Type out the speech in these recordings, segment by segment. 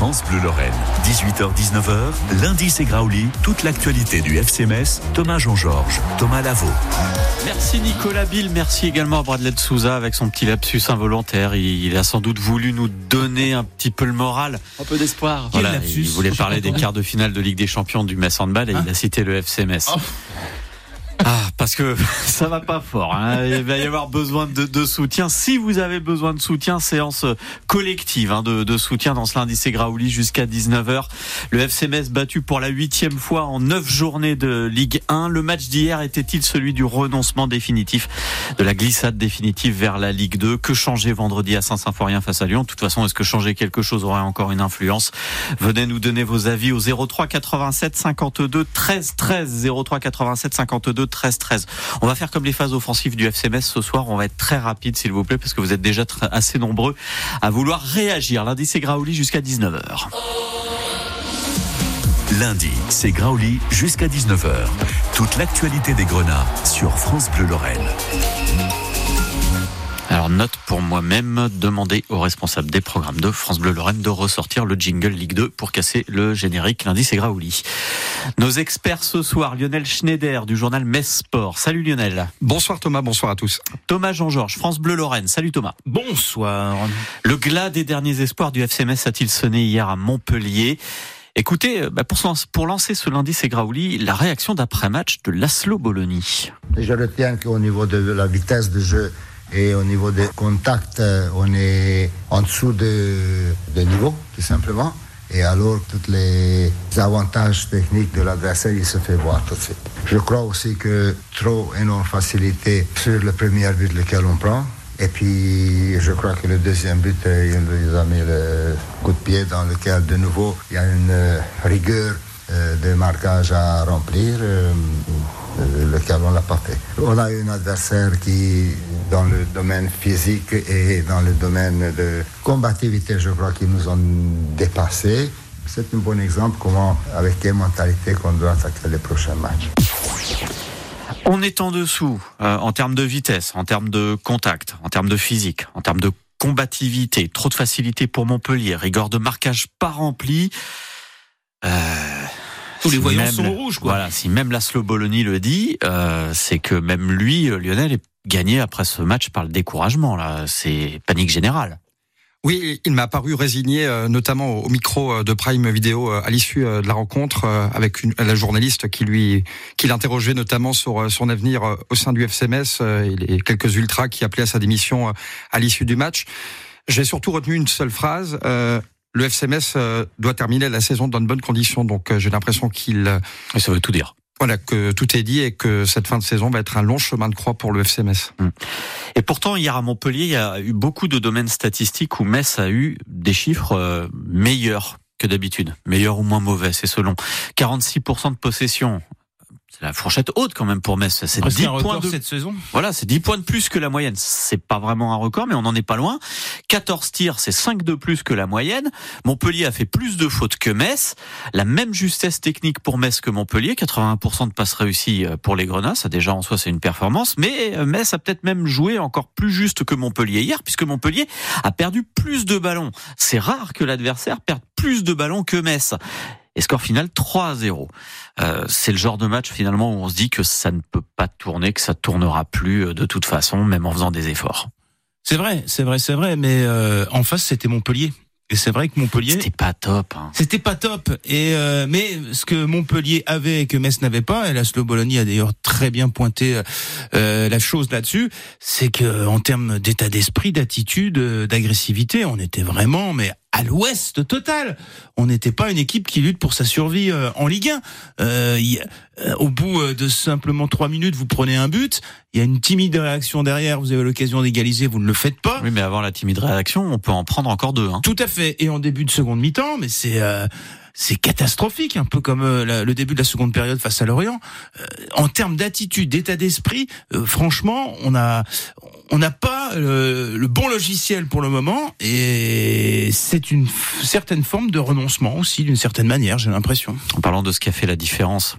France Bleu Lorraine. 18h-19h, lundi c'est Graouli, toute l'actualité du FC Metz, Thomas Jean-Georges, Thomas Lavaux. Merci Nicolas Bill, merci également à Bradley de Souza avec son petit lapsus involontaire. Il a sans doute voulu nous donner un petit peu le moral. Un peu d'espoir. Voilà, il voulait parler des quarts de finale de Ligue des Champions du Metz Handball et il a cité le FC Metz. Oh. Ah, parce que ça va pas fort. Hein. Il va y avoir besoin de, soutien. Si vous avez besoin de soutien, séance collective hein, de, de, soutien dans ce lundi c'est Graouli jusqu'à 19h. Le FCMS battu pour la huitième fois en neuf journées de Ligue 1. Le match d'hier était-il celui du renoncement définitif, de la glissade définitive vers la Ligue 2 Que changer vendredi à Saint-Symphorien face à Lyon? De toute façon, est-ce que changer quelque chose aurait encore une influence? Venez nous donner vos avis au 03 87 52 13 13 03 87 52 13-13. On va faire comme les phases offensives du FCMS ce soir. On va être très rapide, s'il vous plaît, parce que vous êtes déjà assez nombreux à vouloir réagir. Lundi, c'est Graouli jusqu'à 19h. Lundi, c'est Graouli jusqu'à 19h. Toute l'actualité des Grenats sur France Bleu Lorraine. Alors note pour moi-même, demander aux responsables des programmes de France Bleu Lorraine de ressortir le jingle Ligue 2 pour casser le générique. Lundi, c'est Graouli. Nos experts ce soir, Lionel Schneider du journal Metz Sport. Salut Lionel. Bonsoir Thomas, bonsoir à tous. Thomas Jean-Georges, France Bleu Lorraine. Salut Thomas. Bonsoir. Le glas des derniers espoirs du FCMS a-t-il sonné hier à Montpellier? Écoutez, euh, bah, pour, lancer ce lundi, c'est Graouli, la réaction d'après-match de Laszlo Bologna. Je retiens qu'au niveau de la vitesse de jeu, et au niveau des contacts, euh, on est en dessous de, de niveau, tout simplement. Et alors, tous les avantages techniques de l'adversaire, il se fait voir tout de suite. Je crois aussi que trop énorme facilité sur le premier but lequel on prend. Et puis, je crois que le deuxième but, euh, il nous a mis le coup de pied dans lequel, de nouveau, il y a une euh, rigueur de marquage à remplir, lequel on l'a pas fait. On a un adversaire qui dans le domaine physique et dans le domaine de combativité, je crois qu'ils nous ont dépassés. C'est un bon exemple comment, avec quelle mentalité qu'on doit attaquer les prochains matchs. On est en dessous euh, en termes de vitesse, en termes de contact, en termes de physique, en termes de combativité. Trop de facilité pour Montpellier, rigueur de marquage pas rempli. Euh, Tous les voyants sont rouges, quoi. Voilà, si même Laszlo Bologna le dit, euh, c'est que même lui, Lionel, est gagné après ce match par le découragement. Là, c'est panique générale. Oui, il m'a paru résigné, euh, notamment au micro euh, de Prime Vidéo euh, à l'issue de la rencontre avec une, la journaliste qui lui, qui l'interrogeait notamment sur son avenir au sein du FCMS et les quelques ultras qui appelaient à sa démission à l'issue du match. J'ai surtout retenu une seule phrase. Le FCMS doit terminer la saison dans de bonnes conditions, donc j'ai l'impression qu'il. Ça veut tout dire voilà, que tout est dit et que cette fin de saison va être un long chemin de croix pour le FC Metz. Mmh. Et pourtant, hier à Montpellier, il y a eu beaucoup de domaines statistiques où Metz a eu des chiffres euh, meilleurs que d'habitude, meilleurs ou moins mauvais, c'est selon. 46% de possession, la fourchette haute quand même pour Metz. C'est 10 points de cette saison. Voilà, c'est 10 points de plus que la moyenne. C'est pas vraiment un record, mais on n'en est pas loin. 14 tirs, c'est 5 de plus que la moyenne. Montpellier a fait plus de fautes que Metz. La même justesse technique pour Metz que Montpellier. 81% de passes réussies euh, pour les Grenats. Ça déjà en soi c'est une performance. Mais euh, Metz a peut-être même joué encore plus juste que Montpellier hier, puisque Montpellier a perdu plus de ballons. C'est rare que l'adversaire perde plus de ballons que Metz et score final 3 0. Euh, c'est le genre de match finalement où on se dit que ça ne peut pas tourner, que ça tournera plus euh, de toute façon, même en faisant des efforts. C'est vrai, c'est vrai, c'est vrai, mais euh, en face c'était Montpellier. Et c'est vrai que Montpellier. C'était pas top. Hein. C'était pas top. Et euh, mais ce que Montpellier avait et que Metz n'avait pas, et Laszlo Bologna a d'ailleurs très bien pointé euh, la chose là-dessus, c'est que en termes d'état d'esprit, d'attitude, d'agressivité, on était vraiment mais à l'ouest total. On n'était pas une équipe qui lutte pour sa survie euh, en Ligue 1. Euh, euh, au bout de simplement trois minutes, vous prenez un but. Il y a une timide réaction derrière. Vous avez l'occasion d'égaliser, vous ne le faites pas. Oui, mais avant la timide réaction, on peut en prendre encore deux. Hein. Tout à fait. Et en début de seconde mi-temps, mais c'est c'est catastrophique, un peu comme euh, le début de la seconde période face à Lorient. Euh, en termes d'attitude, d'état d'esprit, euh, franchement, on a on n'a pas le bon logiciel pour le moment et c'est une certaine forme de renoncement aussi, d'une certaine manière, j'ai l'impression. En parlant de ce qui a fait la différence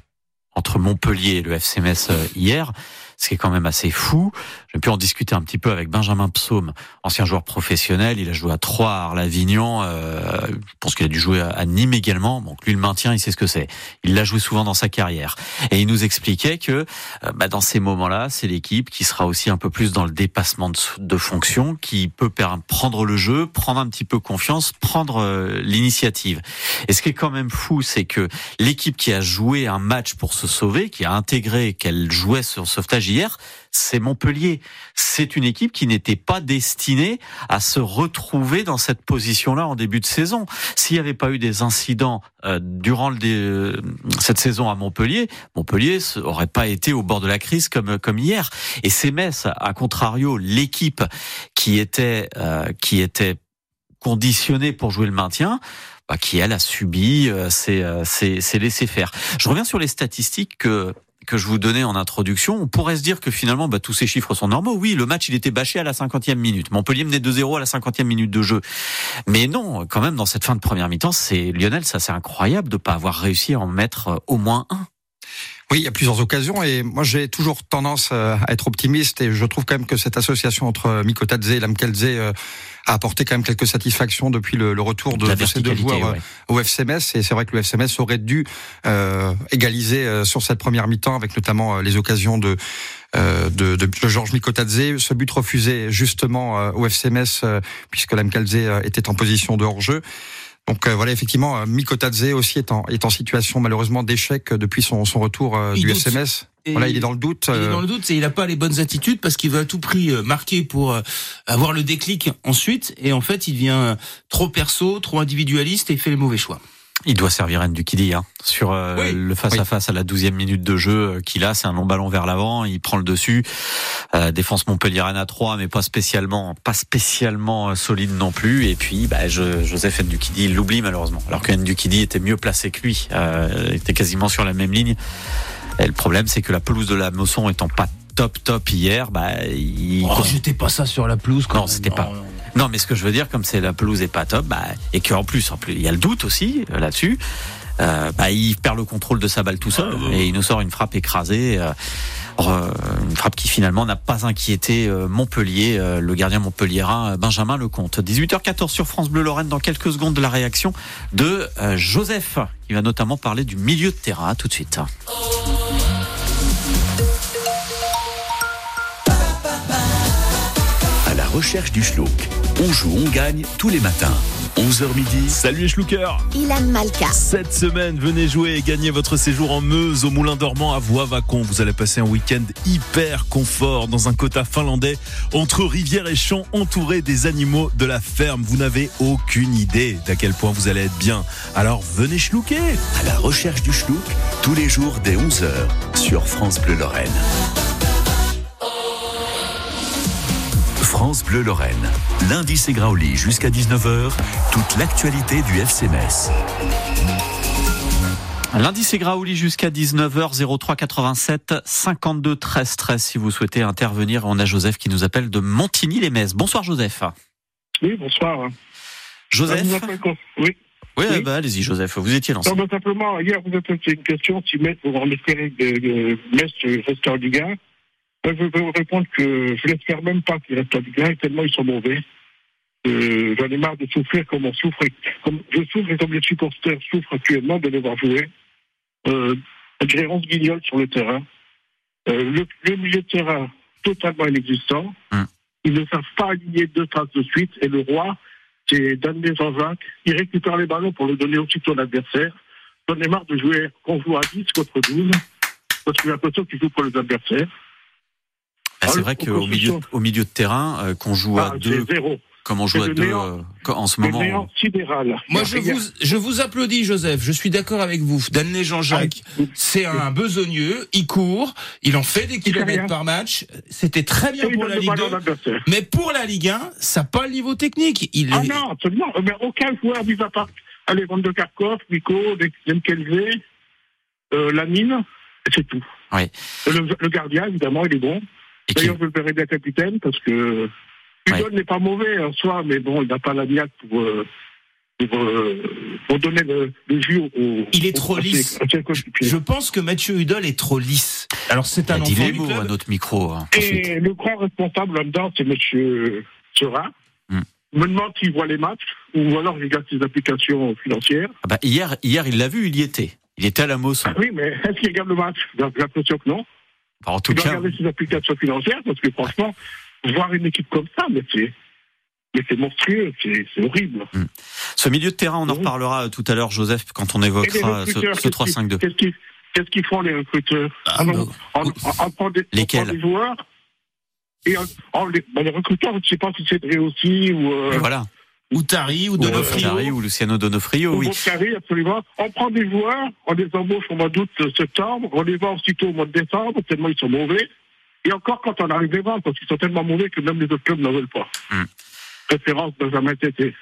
entre Montpellier et le FC Metz hier, ce qui est quand même assez fou. J'ai pu en discuter un petit peu avec Benjamin Psaume, ancien joueur professionnel. Il a joué à Troyes, à Arlavignon. Euh, je pense qu'il a dû jouer à Nîmes également. Donc lui, le maintien, il sait ce que c'est. Il l'a joué souvent dans sa carrière. Et il nous expliquait que euh, bah, dans ces moments-là, c'est l'équipe qui sera aussi un peu plus dans le dépassement de, de fonction, qui peut prendre le jeu, prendre un petit peu confiance, prendre euh, l'initiative. Et ce qui est quand même fou, c'est que l'équipe qui a joué un match pour se sauver, qui a intégré qu'elle jouait sur sauvetage hier, c'est Montpellier. C'est une équipe qui n'était pas destinée à se retrouver dans cette position-là en début de saison. S'il n'y avait pas eu des incidents euh, durant euh, cette saison à Montpellier, Montpellier aurait pas été au bord de la crise comme comme hier. Et c'est Metz, à contrario, l'équipe qui était euh, conditionnée pour jouer le maintien, bah, qui elle a subi ces, ces, ces laissés faire. Je reviens sur les statistiques que que je vous donnais en introduction, on pourrait se dire que finalement, bah, tous ces chiffres sont normaux. Oui, le match, il était bâché à la 50e minute. Montpellier menait 2-0 à la 50e minute de jeu. Mais non, quand même, dans cette fin de première mi-temps, c'est Lionel, ça c'est incroyable de pas avoir réussi à en mettre euh, au moins un. Oui, il y a plusieurs occasions et moi j'ai toujours tendance euh, à être optimiste et je trouve quand même que cette association entre euh, Mikotadze et Lamkelze a apporté quand même quelques satisfactions depuis le, retour de, ces deux joueurs au FCMS et c'est vrai que le FCMS aurait dû égaliser sur cette première mi-temps avec notamment les occasions de de, de, Georges Mikotadze, ce but refusé justement au FCMS puisque Lamkelze était en position de hors-jeu. Donc euh, voilà, effectivement, euh, Mikotadze aussi est en, est en situation malheureusement d'échec depuis son, son retour euh, du SMS. voilà, il est dans le doute. Il est dans le doute, c'est il n'a pas les bonnes attitudes parce qu'il veut à tout prix marquer pour avoir le déclic ensuite, et en fait, il devient trop perso, trop individualiste et il fait les mauvais choix. Il doit servir Ndukidi hein, sur euh, le face à face à la douzième minute de jeu euh, qu'il a. C'est un long ballon vers l'avant, il prend le dessus. Euh, défense Montpellier à 3, mais pas spécialement, pas spécialement solide non plus. Et puis, bah, je, Joseph Ndukidi, il l'oublie malheureusement. Alors que Ndukidi était mieux placé que lui, euh, était quasiment sur la même ligne. Et le problème, c'est que la pelouse de la Mosson étant pas top top hier, bah, il. Oh, j'étais pas ça sur la pelouse. Quand non, c'était pas. Non, mais ce que je veux dire, comme c'est la pelouse est pas top, bah, et qu'en plus, en plus, il y a le doute aussi euh, là-dessus. Euh, bah, il perd le contrôle de sa balle tout seul ah, et il nous sort une frappe écrasée. Euh, une frappe qui finalement n'a pas inquiété Montpellier, le gardien montpelliérain Benjamin Lecomte. 18h14 sur France Bleu Lorraine dans quelques secondes de la réaction de Joseph qui va notamment parler du milieu de terrain. tout de suite. recherche du schlouk. On joue, on gagne tous les matins. 11h midi. Salut les schlookers Ilan Malka. Cette semaine, venez jouer et gagner votre séjour en Meuse au Moulin dormant à Voivacon. Vous allez passer un week-end hyper confort dans un quota finlandais entre rivière et champs entouré des animaux de la ferme. Vous n'avez aucune idée d'à quel point vous allez être bien. Alors venez schlouker À la recherche du schlouk, tous les jours dès 11h sur France Bleu Lorraine. France Bleu Lorraine. Lundi, c'est Grauli jusqu'à 19h. Toute l'actualité du FC Metz. Lundi, c'est Graouli jusqu'à 19h, 03 87 52 13 13 si vous souhaitez intervenir. On a Joseph qui nous appelle de Montigny-les-Metz. Bonsoir Joseph. Oui, bonsoir. Joseph Oui. Oui, Bah, allez-y Joseph, vous étiez lancé. Non, simplement, hier, vous êtes une question si Metz, vous en espérer de Metz rester en Ligue 1. Je vais vous répondre que je l'espère même pas qu'ils restent bien, tellement ils sont mauvais. Euh, J'en ai marre de souffrir comme on souffre, comme je souffre et comme les supporters souffrent actuellement de devoir jouer. Euh, Gérance Guignol sur le terrain. Euh, le, le, milieu de terrain totalement inexistant. Hum. Ils ne savent pas aligner deux traces de suite. Et le roi, c'est Dan Jean-Jacques. Il récupère les ballons pour le donner aussitôt à l'adversaire. J'en ai marre de jouer, qu'on joue à 10 contre 12. Parce que j'ai l'impression qu'ils jouent pour les adversaires. Ah, c'est vrai qu'au milieu, au milieu de terrain, euh, qu'on joue à ah, deux, comme on joue à deux euh, en ce moment. Moi, je vous, je vous applaudis, Joseph. Je suis d'accord avec vous. Danley Jean-Jacques, ah, c'est un besogneux. Il court, il en fait des kilomètres par match. C'était très bien pour la Ligue 2. Mais pour la Ligue 1, ça n'a pas le niveau technique. Il ah non, absolument. Mais aucun joueur, mis à part de Karkov, Nico, Lemkelze, euh, Lamine, c'est tout. Oui. Le, le, gardien, évidemment, il est bon. D'ailleurs, je le verrai bien capitaine parce que Hudon n'est pas mauvais en soi, mais bon, il n'a pas la niaque pour. Euh, pour, euh, pour donner le, le jus au. Il est au- trop lisse. Je pense que Mathieu Hudol est trop lisse. Alors c'est un enfant du à notre micro. hein, ensuite. Et le grand responsable là-dedans, c'est Monsieur Serin. Hmm. Je me demande s'il voit les matchs ou alors il regarde ses applications financières. Ah bah, hier, hier, il l'a vu, il y était. Il était à la Mosson. Ah oui, mais est-ce qu'il regarde le match? J'ai l'impression que non. Alors, en tout cas, regarder ses applications financières parce que franchement, voir une équipe comme ça, mais c'est, mais c'est monstrueux, c'est, horrible. ce milieu de terrain, on en reparlera tout à l'heure, Joseph, quand on évoquera ce, recruteurs, ce qu'ils- 3-5-2. Qu'est-ce qu'ils, font les recruteurs Ah, non, on, on- on prend des, on Lesquels prend des joueurs et on, on les, ben, les recruteurs, je ne sais pas si c'est aussi ou euh, Voilà. Ou Tari ou Ou Donofrio. Tari ou Luciano Donofrio, ou oui. Boccari, absolument. On prend des joueurs, on les embauche au mois d'août, euh, septembre, on les vend aussitôt au mois de décembre, tellement ils sont mauvais. Et encore quand on arrive les vendre, parce qu'ils sont tellement mauvais que même les autres clubs n'en veulent pas. Hmm. Référence Benjamin Tété.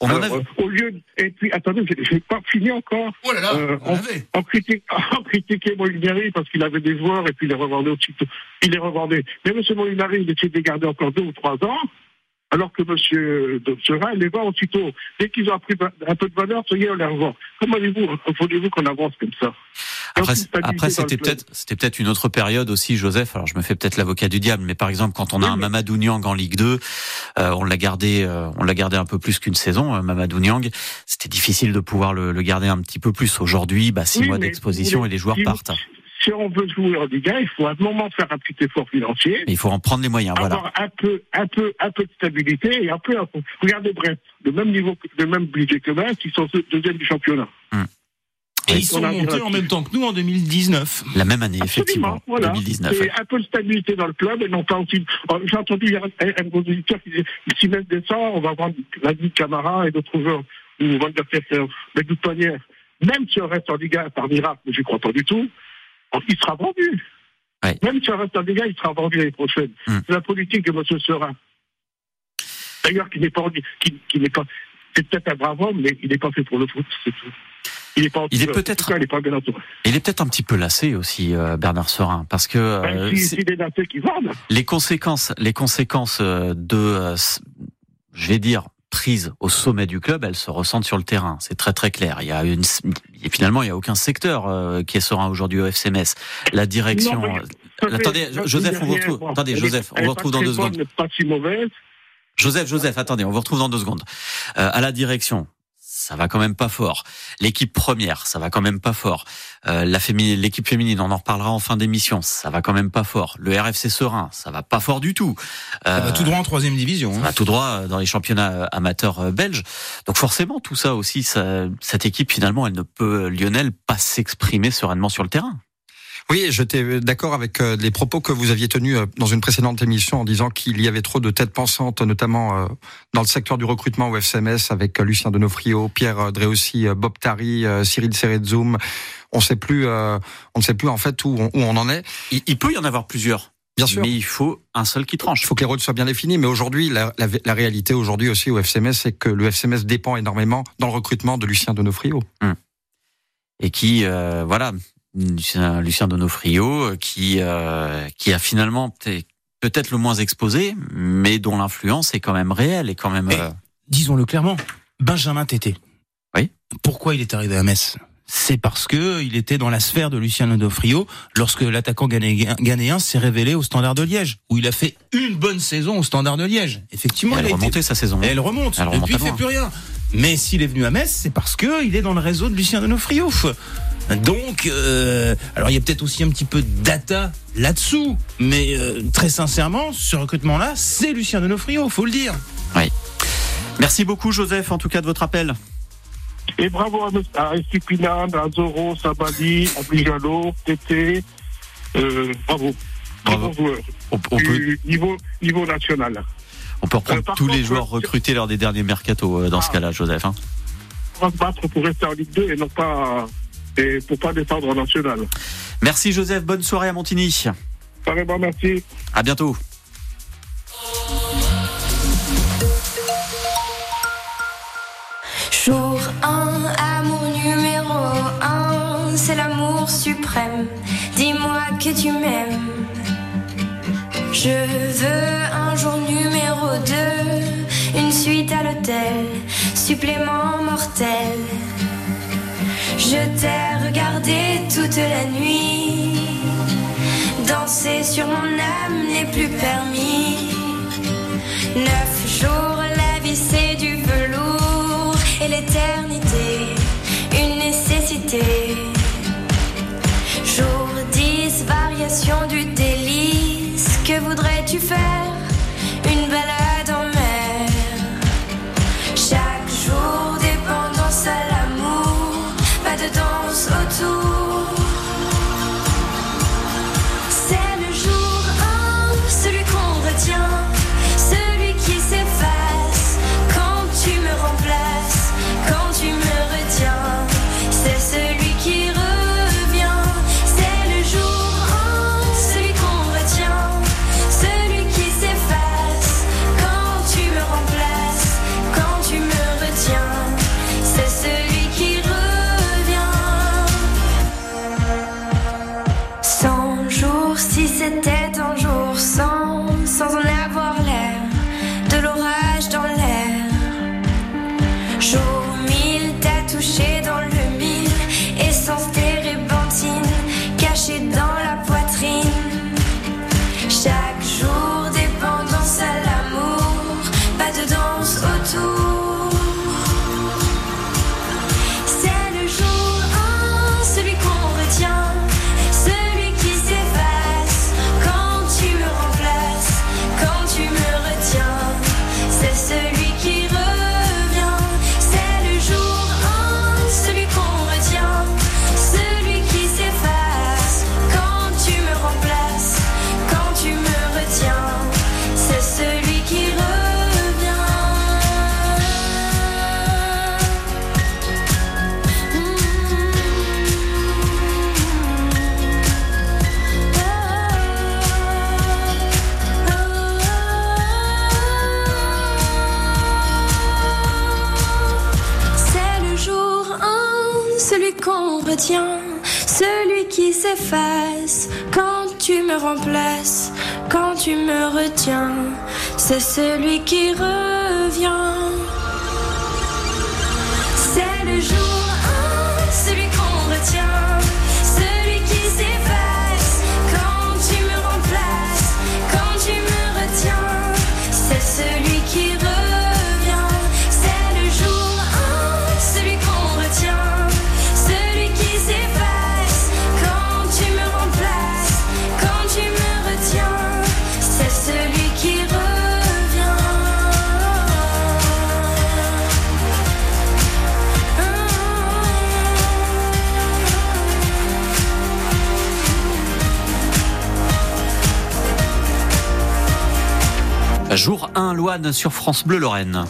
On en Alors, a... euh, au lieu de- Et puis, attendez, j'ai- pas fini encore. Oh là là, Euh, on. On, critique, on critiquait Molinari parce qu'il avait des joueurs et puis il les revendait aussitôt. Il les revendait. Mais M. Molinari, il essayait de les garder encore deux ou trois ans, alors que M. Il les vend aussitôt. Dès qu'ils ont pris un peu de valeur, ça y est, on les revend. Comment voulez-vous, qu'on avance comme ça? Après, après c'était peut-être c'était peut-être une autre période aussi, Joseph. Alors je me fais peut-être l'avocat du diable, mais par exemple quand on a Oui, un mais- Mamadou Niang en Ligue 2, euh, on l'a gardé, euh, on l'a gardé un peu plus qu'une saison. euh, Mamadou Niang, c'était difficile de pouvoir le, le garder un petit peu plus. Aujourd'hui, bah, six Oui, mois d'exposition et les joueurs si vous- partent. Si on veut jouer en Ligue 1, il faut à un moment faire un petit effort financier. Mais il faut en prendre les moyens. Voilà. avoir un peu, un peu, un peu de stabilité et un peu, un peu- regardez Brest, le même niveau, le même budget que Brest, ils sont deuxième du championnat. Et Oui. ils sont montés en même temps que nous en 2019. La même année, Absolument, effectivement, voilà. 2019. Et un peu de stabilité dans le club et non pas aussi. J'ai entendu hier un, un gros auditeur qui disait si même décembre, on va vendre la Ligue Camara et d'autres joueurs ou der Kerker. Mais de toute manière, même si on reste en Ligue 1 par miracle, mais je crois pas du tout, il sera vendu. Ouais. Même si on reste Ligue 1, il sera vendu l'année prochaine. Hmm. C'est la politique de M. Serin. D'ailleurs, qui n'est pas, qui, qui n'est pas, c'est peut-être un brave homme, mais il n'est pas fait pour le foot, c'est tout. Il est pas Il est peut-être- il n'est pas bien entouré. Il est peut-être un petit peu lassé aussi, euh, Bernard Serin, parce que euh, si, qui vendent. les conséquences, les conséquences euh, de, euh, je vais dire, prise au sommet du club, elles se ressentent sur le terrain. C'est très très clair. Il y a une, et finalement, il y a aucun secteur euh, qui est serein aujourd'hui au FCMS. La direction. Non, mais- euh, Attendez, fait Joseph, on vous retrouve. bon, Attendez, Joseph, on vous retrouve dans deux secondes. mais Pas si mauvaise. Joseph, Joseph, attendez, on vous retrouve dans deux secondes. Euh, à la direction, ça va quand même pas fort. L'équipe première, ça va quand même pas fort. Euh, la féminine, l'équipe féminine, on en reparlera en fin d'émission, ça va quand même pas fort. Le RFC Serein, ça va pas fort du tout. Ça va Euh, tout droit en troisième division. ça hein. va tout droit euh, dans les championnats euh, amateurs euh, belges. Donc forcément, tout ça aussi, ça, cette équipe finalement, elle ne peut, Lionel, pas s'exprimer sereinement sur le terrain. Oui, j'étais d'accord avec euh, les propos que vous aviez tenus euh, dans une précédente émission en disant qu'il y avait trop de têtes pensantes, notamment euh, dans le secteur du recrutement au FCMS avec euh, Lucien Donofrio, Pierre euh, Dréossi, euh, Bob Tari, euh, Cyril Serretzoum. On sait plus, euh, on ne sait plus en fait où on, où on en est. Il, il peut y en avoir plusieurs, Bien sûr. mais il faut un seul qui tranche. Il faut que les rôles soient bien définis, mais aujourd'hui, la, la, la réalité aujourd'hui aussi au FCMS, c'est que le FCMS dépend énormément dans le recrutement de Lucien Donofrio. et qui euh, voilà Lucien, Lucien Donofrio euh, qui euh, qui a finalement peut- peut-être le moins exposé mais dont l'influence est quand même réelle et quand même Et- euh, Disons-le clairement, Benjamin Tété. Oui. Pourquoi il est arrivé à Metz? C'est parce que il était dans la sphère de Lucien Donofrio lorsque l'attaquant ghanéen s'est révélé au Standard de Liège, où il a fait une bonne saison au Standard de Liège. Effectivement, elle il a été- remontait sa saison Et elle remonte. Elle remonte Depuis, il fait plus rien. Mais s'il est venu à Metz, c'est parce que il est dans le réseau de Lucien Donofrio. Donc, euh, alors il y a peut-être aussi un petit peu de data là-dessous, mais euh, très sincèrement, ce recrutement-là, c'est Lucien Donofrio, faut le dire. merci beaucoup Joseph en tout cas de votre appel Et bravo à, à Estupinane, à Zoro, Sabali, à Bijalo, Tété. Euh, bravo. Bravo. bons joueurs. on, on peut niveau, niveau national. on peut reprendre Euh, tous les joueurs recrutés lors des derniers mercato euh, dans ce Ah. cas-là Joseph hein. On va se battre pour rester en Ligue 2 et non pas, et pour pas descendre en national. merci Joseph bonne soirée à Montigny Carrément, merci. à bientôt Jour 1, amour numéro 1, c'est l'amour suprême. Dis-moi que tu m'aimes. Je veux un jour numéro 2, une suite à l'hôtel. supplément mortel. Je t'ai regardé toute la nuit, danser sur mon âme n'est plus permis. Me remplaces, quand tu me retiens. C'est celui qui revient. Jour 1, Loane sur France Bleu Lorraine.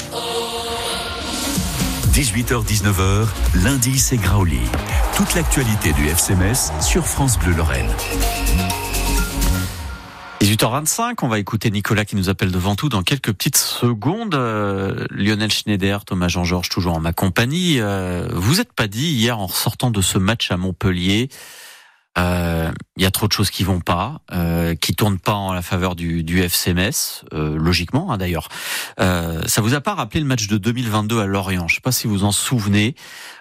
18h-19h, lundi c'est Grauli. Toute l'actualité du FCMS sur France Bleu Lorraine. 18h25, on va écouter Nicolas qui nous appelle devant tout dans quelques petites secondes. Euh, Lionel Schneider, Thomas Jean-Georges toujours en ma compagnie. Euh, vous êtes pas dit hier en ressortant de ce match à Montpellier, euh, il y a trop de choses qui vont pas, euh, qui tournent pas en la faveur du, du FCMS, euh, logiquement hein, d'ailleurs. Euh, ça vous a pas rappelé le match de 2022 à Lorient? Je sais pas si vous en souvenez.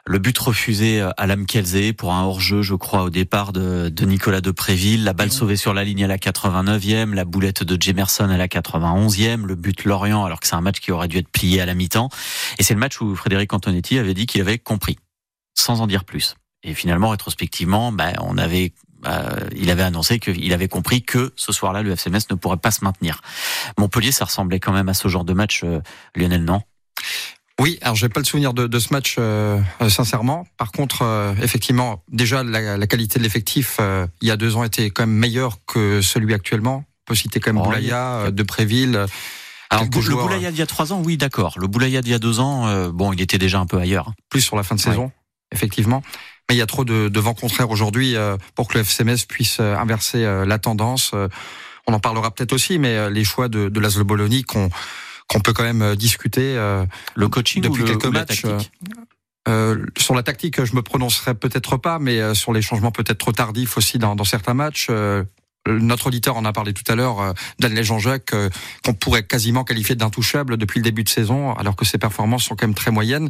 Le but refusé à Lamkelze pour un hors-jeu, je crois, au départ de, de Nicolas Depréville. La balle sauvée sur la ligne à la 89e, la boulette de Jemerson à la 91e, le but Lorient, alors que c'est un match qui aurait dû être plié à la mi-temps. Et c'est le match où Frédéric Antonetti avait dit qu'il avait compris, sans en dire plus. Et finalement, rétrospectivement, bah, on avait, euh, il avait annoncé qu'il avait compris que ce soir-là, le FCMS ne pourrait pas se maintenir. Montpellier, ça ressemblait quand même à ce genre de match, euh, Lionel, non? Oui, alors j'ai pas le souvenir de, de ce match euh, euh, sincèrement. Par contre, euh, effectivement, déjà la, la qualité de l'effectif euh, il y a deux ans était quand même meilleure que celui actuellement. On peut citer quand même Oh, Boulaya, euh, Depréville. Alors, le joueurs, Boulaya d'il y a trois ans, oui, d'accord. Le Boulaya d'il y a deux ans, bon, il était déjà un peu ailleurs. plus sur la fin de saison, effectivement. Mais il y a trop de, de vent contraire aujourd'hui euh, pour que le FCMS puisse euh, inverser euh, la tendance. On en parlera peut-être aussi, mais les choix de, de Laszlo Bologna qu'on qu'on peut quand même discuter. Le coaching Depuis ou, le, quelques ou matchs, Euh, sur la tactique, je me prononcerai peut-être pas, mais sur les changements peut-être trop tardifs aussi dans, dans certains matchs. Euh, Notre auditeur en a parlé tout à l'heure, euh, Daniel Jean-Jacques, euh, qu'on pourrait quasiment qualifier d'intouchable depuis le début de saison, alors que ses performances sont quand même très moyennes.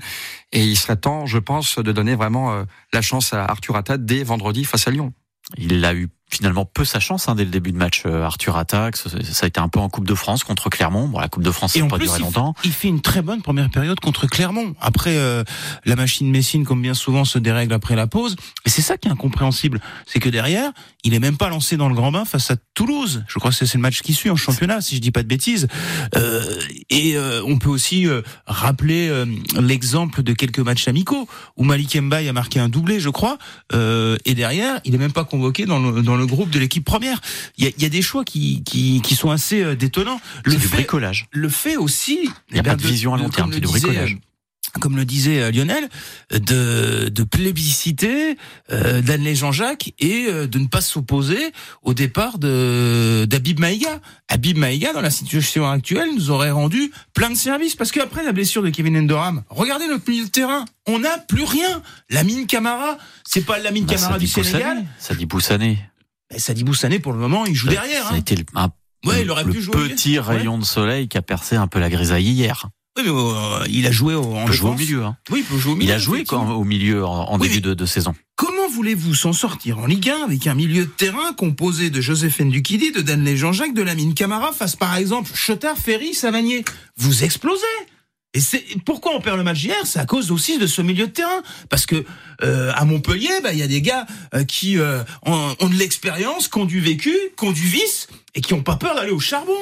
Et il serait temps, je pense, de donner vraiment euh, la chance à Arthur Atta dès vendredi face à Lyon. Il a eu finalement peu sa chance hein, dès le début de match. euh, Arthur Attaque, ça, a été un peu en Coupe de France contre Clermont. Bon, la Coupe de France, ça n'a pas plus, duré il, longtemps. il fait une très bonne première période contre Clermont. Après, euh, la machine Messine, comme bien souvent, se dérègle après la pause. Et c'est ça qui est incompréhensible. C'est que derrière, il est même pas lancé dans le grand bain face à Toulouse. Je crois que c'est le match qui suit en championnat, si je dis pas de bêtises. Euh, et euh, on peut aussi euh, rappeler euh, l'exemple de quelques matchs amicaux où Malik Mbaye a marqué un doublé, je crois. Euh, et derrière, il est même pas convoqué dans le, dans le groupe de l'équipe première. Il y a, il y a des choix qui, qui, qui sont assez euh, détonnants. Le fait, bricolage. le fait aussi. Il y a eh pas de vision à long terme, c'est du bricolage. euh, Comme le disait euh, Lionel, de, de plébisciter euh, d'Anne Jean-Jacques et euh, de ne pas s'opposer au départ de d'Abib Maïga. Abib Maïga, dans la situation actuelle, nous aurait rendu plein de services parce qu'après la blessure de Kevin Endoram, regardez notre milieu de terrain, on n'a plus rien. Lamine Camara, c'est pas Lamine Bah, Camara du Sénégal. Ça dit Poussané. Ben, Sadi Boussané, pour le moment, il joue derrière. Ça a Hein. été le, un- Ouais, il aurait le pu jouer. petit rayon de soleil qui a percé un peu la grisaille hier. Oui, mais euh, il a joué au, en Il peut jouer au milieu. Hein. Oui, il peut jouer au milieu. Il a joué quand, au milieu en, en Oui, début de, de saison. Comment voulez-vous s'en sortir en Ligue 1 avec un milieu de terrain composé de Joseph Ndukidi, de Danley Jean-Jacques, de Lamine Camara, face par exemple Chotard, Ferry, Savanier? Vous explosez et c'est pourquoi on perd le match hier C'est à cause aussi de ce milieu de terrain, parce que euh, à Montpellier, bah, il y a des gars euh, qui euh, ont, ont de l'expérience, qui ont du vécu, qui ont du vice et qui ont pas peur d'aller au charbon.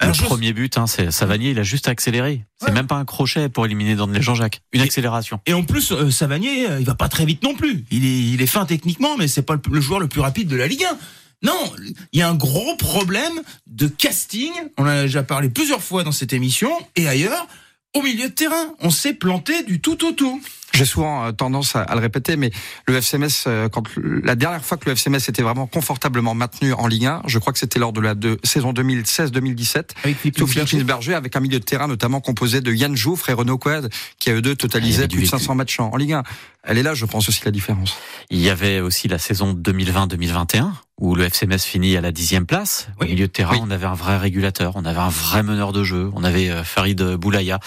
Alors, le je- premier but, hein, c'est Savanier, il a juste accéléré. C'est Ouais. même pas un crochet pour éliminer Danley Jean-Jacques. Une Et- accélération. Et en plus, euh, Savanier, euh, il va pas très vite non plus. Il est, il est fin techniquement, mais c'est pas le, le joueur le plus rapide de la Ligue 1. Non, il y a un gros problème de casting. On en a déjà parlé plusieurs fois dans cette émission et ailleurs. Au milieu de terrain, on s'est planté du tout au tout. J'ai souvent euh, tendance à, à le répéter, mais le FCMS, euh, quand la dernière fois que le FCMS était vraiment confortablement maintenu en Ligue 1, je crois que c'était lors de la de, saison 2016-2017, Avec Philippe sous Philippe Berger, avec un milieu de terrain notamment composé de Yann Jouffre et Renaud Quad, qui à eux deux totalisaient plus de vécu. 500 matchs en, en Ligue 1. Elle est là, je pense aussi la différence. Il y avait aussi la saison 2020-2021 où le FCMS finit à la dixième place. Au Oui. milieu de terrain, Oui. on avait un vrai régulateur, on avait un vrai meneur de jeu, on avait euh, Farid Boulaya,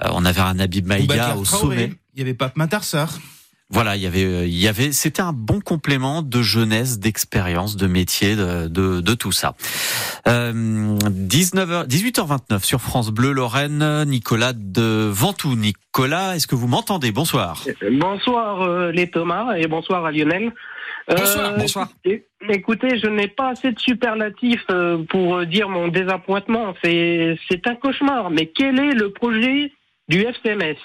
on avait un Habib Maïga au Traoré. sommet. Il y avait Pape Matarsar. Voilà, il y avait, euh, il y avait, c'était un bon complément de jeunesse, d'expérience, de métier, de, de, de tout ça. Euh, 19h, 18h29 sur France Bleu, Lorraine, Nicolas de Ventoux. Nicolas, est-ce que vous m'entendez? Bonsoir. Bonsoir euh, les Thomas et bonsoir à Lionel. Bonsoir, Euh, bonsoir. écoutez- Écoutez, je n'ai pas assez de superlatifs pour dire mon désappointement. C'est c'est un cauchemar. Mais quel est le projet du FCMS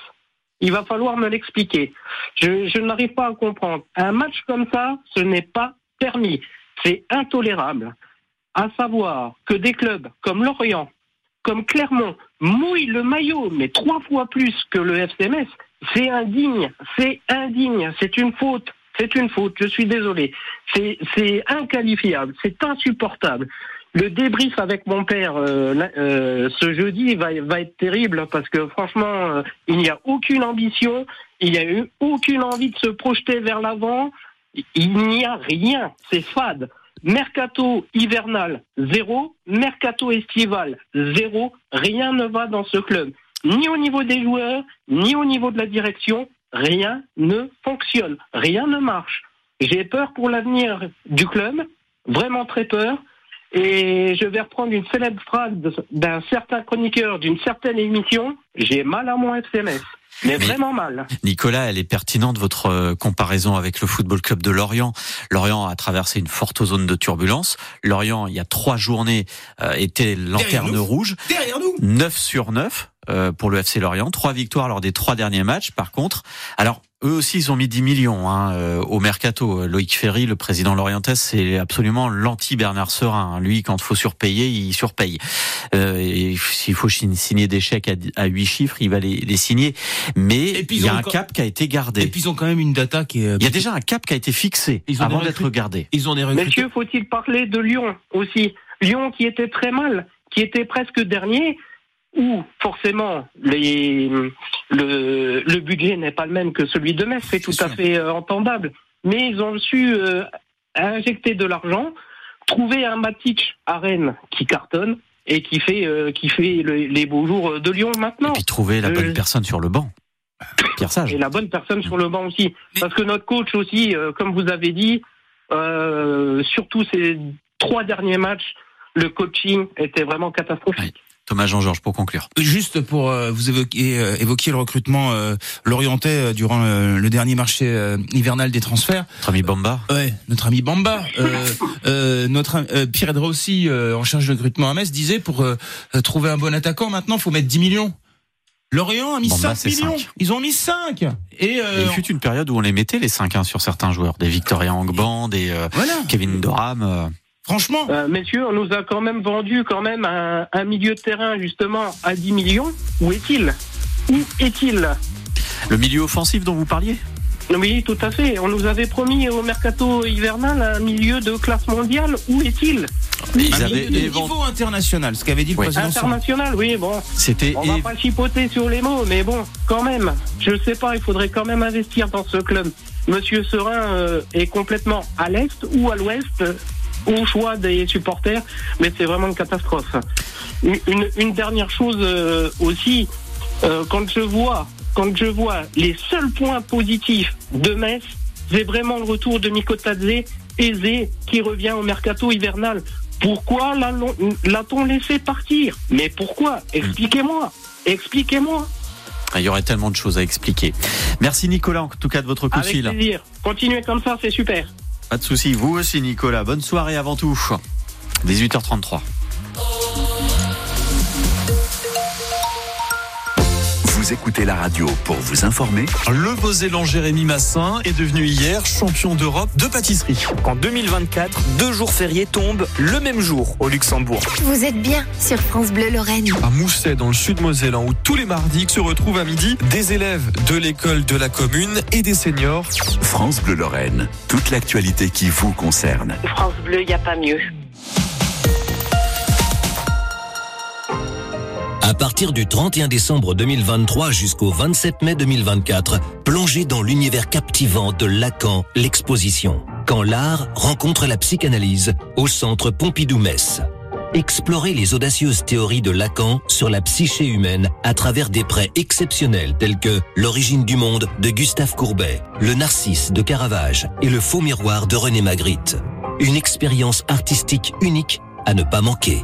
Il va falloir me l'expliquer. Je, n'arrive pas à comprendre. Un match comme ça, ce n'est pas permis. C'est intolérable. À savoir que des clubs comme Lorient, comme Clermont, mouillent le maillot, mais trois fois plus que le FCMS, c'est indigne, c'est indigne, c'est une faute, c'est une faute, je suis désolé. C'est inqualifiable, c'est insupportable. Le débrief avec mon père euh, euh, ce jeudi va, être terrible parce que franchement, euh, il n'y a aucune ambition, il n'y a eu aucune envie de se projeter vers l'avant, il n'y a rien, c'est fade. Mercato hivernal, zéro. Mercato estival, zéro. Rien ne va dans ce club. Ni au niveau des joueurs, ni au niveau de la direction. Rien ne fonctionne. Rien ne marche. J'ai peur pour l'avenir du club. Vraiment très peur. Et je vais reprendre une célèbre phrase d'un certain chroniqueur d'une certaine émission. J'ai mal à mon FCMS. Mais, Mais- vraiment mal. Nicolas, elle est pertinente votre euh, comparaison avec le Football Club de Lorient. Lorient a traversé une forte zone de turbulence. Lorient, il y a trois journées, euh, était lanterne rouge. Derrière nous 9 sur 9 euh, pour le FC Lorient. Trois victoires lors des trois derniers matchs. Par contre, alors eux aussi, ils ont mis 10 millions hein, euh, au mercato. Loïc Ferry, le président lorientais, c'est absolument l'anti-Bernard Serin. Lui, quand il faut surpayer, il surpaye. Euh, S'il faut signer des chèques à, 8 chiffres, il va les, les signer. Mais Et puis, il y a un cap qui a été gardé. Et puis ils ont quand même une data qui est. il y a déjà un cap qui a été fixé Ils ont avant d'être gardé. Ils ont des. Messieurs, faut-il parler de Lyon aussi? Lyon qui était très mal, qui était presque dernier, où forcément les, le, le budget n'est pas le même que celui de Metz, c'est tout à fait euh, entendable. Mais ils ont su euh, injecter de l'argent trouver un Matic à Rennes qui cartonne et qui fait, euh, qui fait le- les beaux jours de Lyon maintenant. Et puis trouver la bonne Euh, personne sur le banc. Pierre Sage. Et la bonne personne sur le banc aussi. Parce que notre coach aussi, euh, comme vous avez dit, euh, surtout ces trois derniers matchs, le coaching était vraiment catastrophique. Thomas Jean-Georges pour conclure. Juste pour euh, vous évoquer, euh, évoquer le recrutement euh, l'orientais euh, durant le dernier marché hivernal des transferts. Notre ami Bamba. Ouais, notre ami Bamba, notre Pierre Edrossi, euh, en charge de recrutement à Metz, disait pour trouver un bon attaquant, maintenant, faut mettre 10 millions. Lorient a mis Bamba, 5 c'est millions. Ils ont mis 5. Et, Et il fut une période où on les mettait les 5 1 sur certains joueurs, des Victoria Angban, des euh, voilà. Kevin Doram. Franchement, Euh, messieurs, on nous a quand même vendu quand même un, un milieu de terrain justement à 10 millions. Où est-il? Où est-il? Le milieu offensif dont vous parliez? Oui, tout à fait. On nous avait promis au mercato hivernal un milieu de classe mondiale. Où est-il? Ils un avaient milieu de niveau international, ce qu'avait dit le président. International, oui, bon. C'était On va pas chipoter sur les mots, mais bon, quand même. Je sais pas, il faudrait quand même investir dans ce club. Monsieur Serin euh, est complètement à l'est ou à l'ouest, au choix des supporters, mais c'est vraiment une catastrophe. Une, dernière chose euh, aussi, euh, quand je vois, quand je vois les seuls points positifs de Metz, c'est vraiment le retour de Mikotadze, aisé, qui revient au mercato hivernal. Pourquoi l'a- l'a-t-on laissé partir? Mais pourquoi? Expliquez-moi. Expliquez-moi. il y aurait tellement de choses à expliquer. Merci Nicolas en tout cas de votre coup de Avec fil. plaisir. Continuez comme ça, c'est super. Pas de souci, vous aussi Nicolas. Bonne soirée avant tout. 18h33. Vous écoutez la radio pour vous informer Le Beauzélan Jérémy Massin est devenu hier champion d'Europe de pâtisserie. En 2024, deux jours fériés tombent le même jour au Luxembourg. Vous êtes bien sur France Bleu Lorraine. à Mousset dans le sud Mosellan où tous les mardis se retrouvent à midi des élèves de l'école de la commune et des seniors. France Bleu Lorraine, toute l'actualité qui vous concerne. France Bleu, il n'y a pas mieux. À partir du 31 décembre 2023 jusqu'au 27 mai 2024, plongez dans l'univers captivant de Lacan, l'exposition. Quand l'art rencontre la psychanalyse au centre Pompidou-Metz. Explorez les audacieuses théories de Lacan sur la psyché humaine à travers des prêts exceptionnels tels que L'origine du monde de Gustave Courbet, Le Narcisse de Caravage et Le faux miroir de René Magritte. Une expérience artistique unique à ne pas manquer.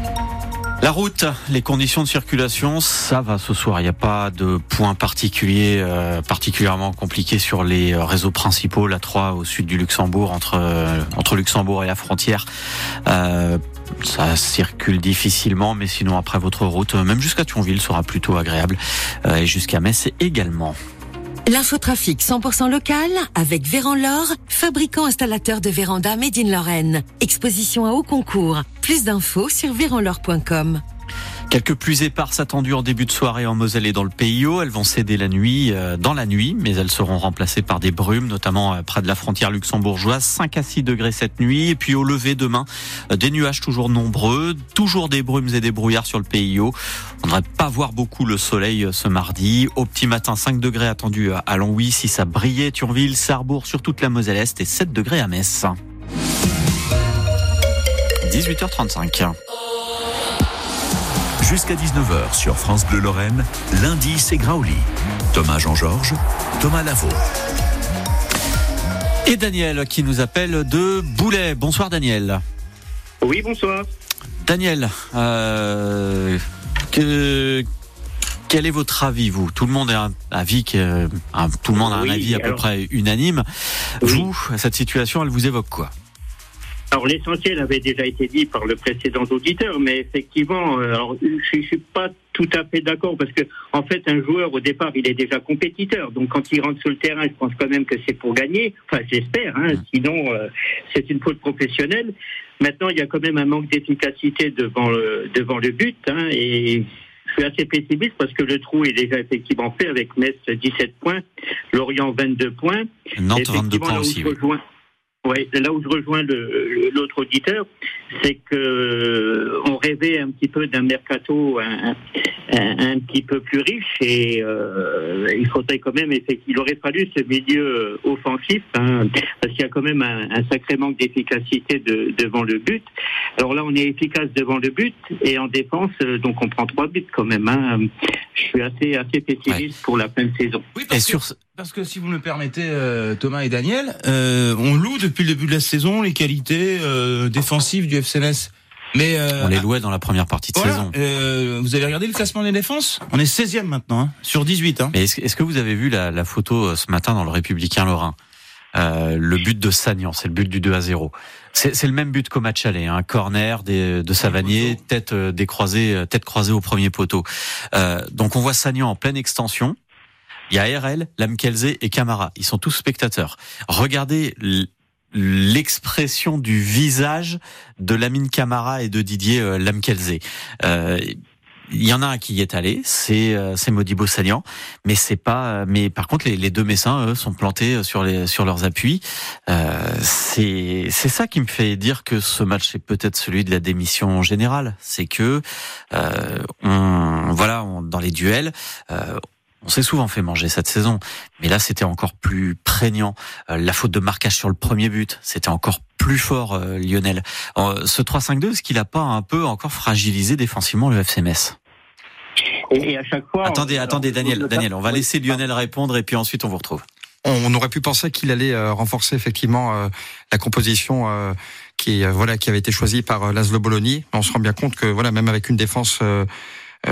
La route, les conditions de circulation, ça va ce soir. Il n'y a pas de point particulier, euh, particulièrement compliqué sur les euh, réseaux principaux. La 3 au sud du Luxembourg, entre euh, entre Luxembourg et la frontière. Ça circule difficilement, mais sinon après votre route, même jusqu'à Thionville, sera plutôt agréable et jusqu'à Metz également. L'infotrafic 100% local avec Véran L'Or, fabricant installateur de véranda Made in Lorraine. Exposition à haut concours. Plus d'infos sur véranlor.com. Quelques pluies éparses attendues en début de soirée en Moselle et dans le PIO. Elles vont céder la nuit, euh, dans la nuit, mais elles seront remplacées par des brumes, notamment euh, près de la frontière luxembourgeoise. 5 à 6 degrés cette nuit. Et puis au lever demain, euh, des nuages toujours nombreux, toujours des brumes et des brouillards sur le PIO. On ne devrait pas voir beaucoup le soleil ce mardi. Au petit matin, 5 degrés attendus à- Longwy, 6 à Briey, Thionville, Sarrebourg sur toute la Moselle Est et 7 degrés à Metz. 18h35. Jusqu'à 19h sur France Bleu Lorraine, lundi c'est Graouli. Thomas Jean-Georges, Thomas Lavaux. Et Daniel qui nous appelle de Boulet. Bonsoir Daniel. Oui, bonsoir. Daniel, euh, que, quel est votre avis, vous? Tout le monde a un avis, que, un- tout le monde a un Oui, avis à peu près unanime. Vous, cette situation, elle vous évoque quoi? Alors l'essentiel avait déjà été dit par le précédent auditeur, mais effectivement, euh, alors, je ne suis pas tout à fait d'accord parce que en fait, un joueur au départ, il est déjà compétiteur. Donc quand il rentre sur le terrain, je pense quand même que c'est pour gagner. Enfin, j'espère. Hein, sinon, euh, c'est une faute professionnelle. Maintenant, il y a quand même un manque d'efficacité devant le devant le but, hein, et je suis assez pessimiste parce que le trou est déjà effectivement fait avec Metz 17 points, Lorient 22 points. Nantes, Effectivement, 22 points aussi, oui. Oui, là où je rejoins le- l'autre auditeur, c'est que euh, on rêvait un petit peu d'un mercato un, un- un petit peu plus riche et euh, il faudrait quand même effectivement, il aurait fallu ce milieu offensif hein, parce qu'il y a quand même un, un sacré manque d'efficacité de- devant le but. Alors là, on est efficace devant le but et en défense, euh, donc on prend trois buts quand même. hein. Je suis assez assez pessimiste pour la fin de saison. Et sur parce que si vous me permettez, euh, Thomas et Daniel, euh, on loue depuis le début de la saison les qualités euh, défensives du FCMS. Mais euh, On les louait dans la première partie de voilà, saison. euh, vous avez regardé le classement des défenses? On est 16e maintenant, hein, sur 18. Hein. Mais est-ce, que vous avez vu la, la photo euh, ce matin dans le Républicain Lorrain? Euh, Le but de Sagnan, c'est le but du 2 à 0. C'est, le même but qu'au match aller, un corner des, de Savanier, tête décroisée, tête croisée au premier poteau. Euh, donc on voit Sagnan en pleine extension. Il y a RL, Lamkelze et Camara. Ils sont tous spectateurs. Regardez l'expression du visage de Lamine Camara et de Didier euh, Lamkelze. Euh, il y en a un qui y est allé, c'est euh, c'est Modibo Sagnan, mais c'est pas. euh, Mais par contre, les, deux Messins eux, sont plantés sur les sur leurs appuis. Euh, c'est c'est ça qui me fait dire que ce match est peut-être celui de la démission générale. C'est que euh, on voilà on- dans les duels. euh, on s'est souvent fait manger cette saison, mais là c'était encore plus prégnant. Euh, la faute de marquage sur le premier but, c'était encore plus fort, euh, Lionel. Euh, ce 3-5-2, est-ce qu'il a pas un peu encore fragilisé défensivement le FCMS Et, et à chaque fois. Attendez, on- attendez, Daniel, on- Daniel, on va laisser Lionel répondre et puis ensuite on vous retrouve. On aurait pu penser qu'il allait euh, renforcer effectivement euh, la composition euh, qui euh, voilà qui avait été choisie par euh, Laszlo Bologna. On se rend bien compte que voilà même avec une défense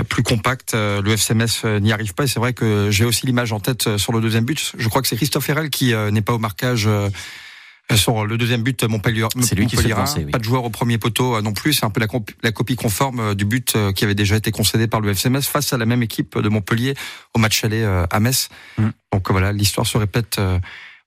plus compacte, euh, le FCMS euh, n'y arrive pas. Et c'est vrai que j'ai aussi l'image en tête euh, sur le deuxième but. Je crois que c'est Christophe Herrel qui euh, n'est pas au marquage. euh, sur le deuxième but, Montpellier. C'est lui qui se penser, oui. Pas de joueur au premier poteau euh, non plus. C'est un peu la, la copie conforme euh, du but euh, qui avait déjà été concédé par le FCMS face à la même équipe de Montpellier au match aller euh, à Metz. Mm. Donc euh, voilà, l'histoire se répète euh,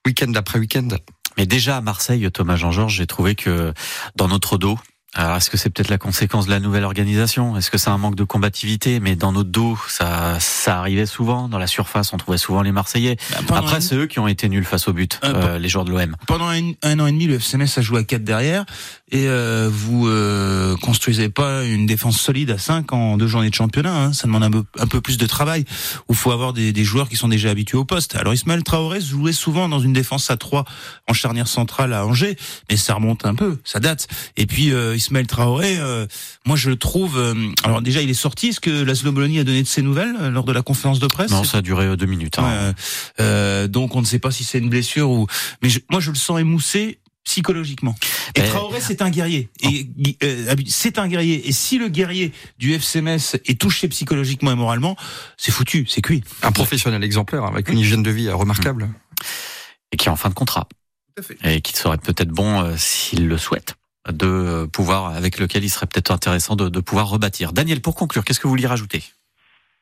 week-end après week-end. Mais déjà à Marseille, Thomas Jean-Georges, j'ai trouvé que dans notre dos, alors est-ce que c'est peut-être la conséquence de la nouvelle organisation? Est-ce que c'est un manque de combativité? Mais dans notre dos, ça, ça arrivait souvent. Dans la surface, on trouvait souvent les Marseillais. pendant Après, c'est eux qui ont été nuls face au but, Euh, euh, les joueurs de l'OM. Pendant un, un an et demi, le FCMS a joué à 4 derrière et euh, vous euh, construisez pas une défense solide à 5 en deux journées de championnat. hein. Ça demande un peu, un peu plus de travail. Où faut avoir des, des joueurs qui sont déjà habitués au poste. Alors Ismaël Traoré jouait souvent dans une défense à 3 en charnière centrale à Angers, mais ça remonte un peu, ça date. Et puis euh, Ismaël Traoré, euh, moi je le trouve. euh, alors déjà il est sorti. Est-ce que Laszlo Bologna a donné de ses nouvelles euh, lors de la conférence de presse? Non, ça a duré deux minutes. hein. Donc on ne sait pas si c'est une blessure ou. Mais je- moi je le sens émoussé psychologiquement. Et Mais- Traoré c'est un guerrier. Et euh, c'est un guerrier. Et si le guerrier du FCMS est touché psychologiquement et moralement, c'est foutu, c'est cuit. Un professionnel exemplaire avec une hygiène de vie euh, remarquable. Et qui est en fin de contrat. Et qui serait peut-être bon, euh, s'il le souhaite, de euh, pouvoir, avec lequel il serait peut-être intéressant de, de pouvoir rebâtir. Daniel, pour conclure, qu'est-ce que vous vouliez rajouter?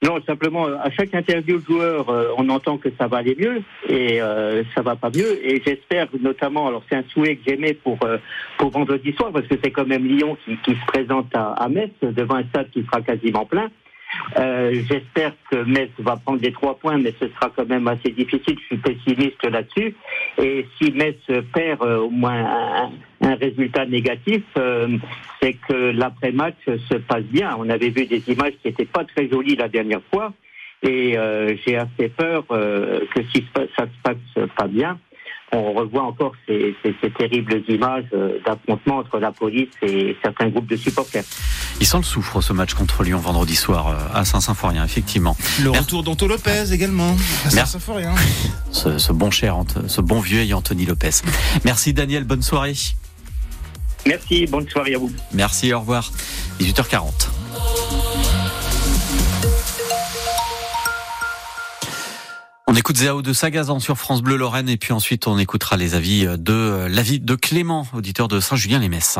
Non, simplement, euh, à chaque interview de joueur, euh, on entend que ça va aller mieux et euh, ça va pas mieux. Et j'espère notamment, alors c'est un souhait que j'aimais pour euh, pour vendredi soir, parce que c'est quand même Lyon qui, qui se présente à, à Metz devant un stade qui sera quasiment plein. Euh, j'espère que Metz va prendre des trois points, mais ce sera quand même assez difficile. Je suis pessimiste là-dessus. Et si Metz perd au moins un, un résultat négatif, euh, c'est que l'après-match se passe bien. On avait vu des images qui n'étaient pas très jolies la dernière fois. Et euh, j'ai assez peur euh, que si ça se passe pas bien, on revoit encore ces, ces- ces terribles images d'affrontements entre la police et certains groupes de supporters. Il sent le souffre ce match contre Lyon vendredi soir à Saint-Symphorien, effectivement. Le retour d'Anto Lopez également. à Merci. Saint-Symphorien. Ce, ce bon cher, ce bon vieux Anthony Lopez. Merci Daniel, bonne soirée. Merci, bonne soirée à vous. Merci, au revoir. 18h40. On écoute Zéao de Sagazan sur France Bleu Lorraine et puis ensuite on écoutera les avis de euh, l'avis de Clément, auditeur de Saint-Julien-les-Messes.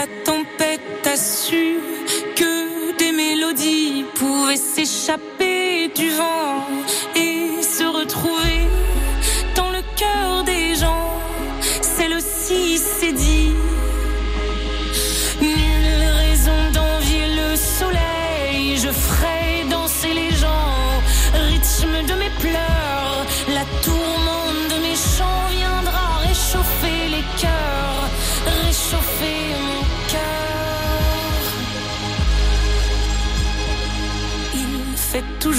La tempête a su que des mélodies pouvaient s'échapper du vent et se retrouver dans le cœur des gens. Celle aussi s'est dit.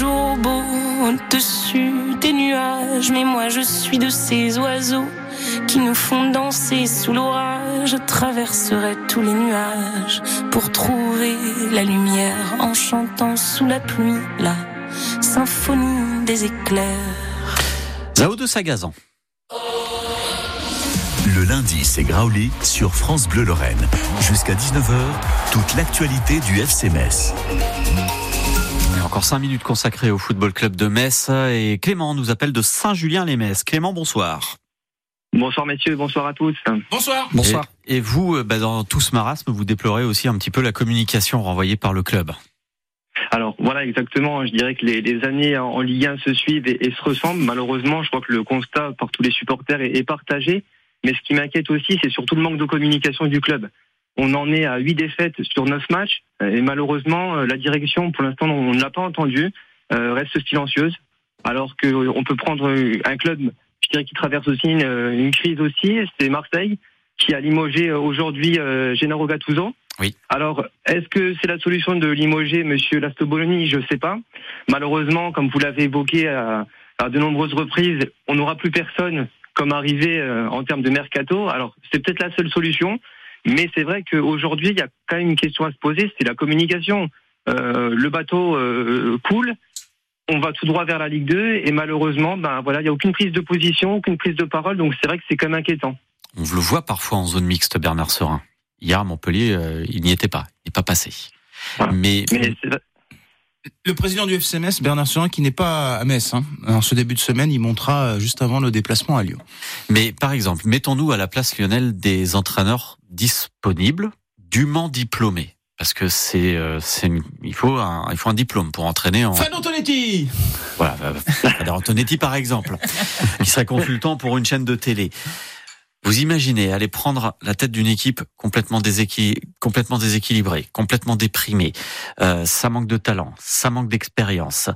Beau au-dessus des nuages, mais moi je suis de ces oiseaux qui nous font danser sous l'orage. Je traverserai tous les nuages pour trouver la lumière en chantant sous la pluie la symphonie des éclairs. Zao de Sagazan. Le lundi, c'est Grauli sur France Bleu Lorraine. Jusqu'à 19h, toute l'actualité du FC Metz. Il y a encore 5 minutes consacrées au Football Club de Metz et Clément nous appelle de Saint-Julien-les-Metz. Clément, bonsoir. Bonsoir messieurs, bonsoir à tous. Bonsoir. Et, et vous, euh, bah, dans tout ce marasme, vous déplorez aussi un petit peu la communication renvoyée par le club. Alors voilà exactement, je dirais que les, les années en Ligue 1 se suivent et, et se ressemblent. Malheureusement, je crois que le constat par tous les supporters est, est partagé. Mais ce qui m'inquiète aussi, c'est surtout le manque de communication du club. On en est à 8 défaites sur 9 matchs et malheureusement, euh, la direction, pour l'instant, on ne l'a pas entendu, euh, reste silencieuse. Alors qu'on peut prendre un club, je dirais, qui traverse aussi une, une crise aussi, c'est Marseille, qui a limogé euh, aujourd'hui euh, Gennaro Gattuso. Oui. Alors, est-ce que c'est la solution de limoger Monsieur Lastoboloni? Je ne sais pas. Malheureusement, comme vous l'avez évoqué à, à de nombreuses reprises, on n'aura plus personne comme arrivé euh, en termes de mercato. Alors, c'est peut-être la seule solution, mais c'est vrai qu'aujourd'hui, il y a quand même une question à se poser, c'est la communication. Euh, le bateau euh, coule, on va tout droit vers la Ligue 2, et malheureusement, ben voilà, il n'y a aucune prise de position, aucune prise de parole, donc c'est vrai que c'est quand même inquiétant. On le voit parfois en zone mixte, Bernard Serin. Hier à Montpellier, euh, il n'y était pas, il n'est pas passé. Mais, Le président du FCMS, Bernard Serin, qui n'est pas à Metz. Hein. En ce début de semaine, il montera euh, juste avant le déplacement à Lyon. mais par exemple, mettons-nous à la place, Lionel, des entraîneurs disponibles, dûment diplômés. Parce que c'est, euh, c'est il faut un, il faut un diplôme pour entraîner en, Fred Antonetti Voilà, euh, Frédéric Antonetti par exemple, qui serait consultant pour une chaîne de télé. Vous imaginez aller prendre la tête d'une équipe complètement, déséquil- complètement déséquilibrée, complètement déprimée. Euh, ça manque de talent, ça manque d'expérience.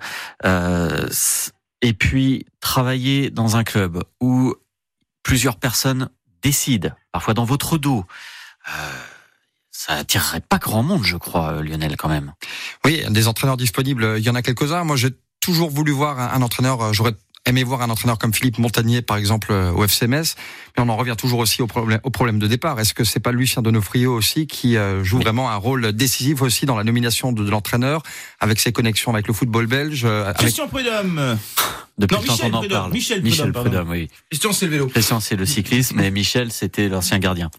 Euh, et puis travailler dans un club où plusieurs personnes décident, parfois dans votre dos. Euh, ça attirerait pas grand monde, je crois, euh, Lionel, quand même. Oui, des entraîneurs disponibles, il y en a quelques-uns. Moi, j'ai toujours voulu voir un, un entraîneur. euh, J'aurais aimé voir un entraîneur comme Philippe Montagnier, par exemple, euh, au FCMS. Mais on en revient toujours aussi au problème, au problème de départ. Est-ce que c'est pas Lucien Donofrio aussi qui euh, joue vraiment un rôle décisif aussi dans la nomination de, de l'entraîneur, avec ses connexions avec le football belge euh, avec... Christian Prudhomme. Depuis Non, Michel qu'on en Prudhomme, parle. Michel. Prudhomme, oui. Christian, c'est le vélo. Christian, c'est le cyclisme, et Michel, c'était l'ancien gardien.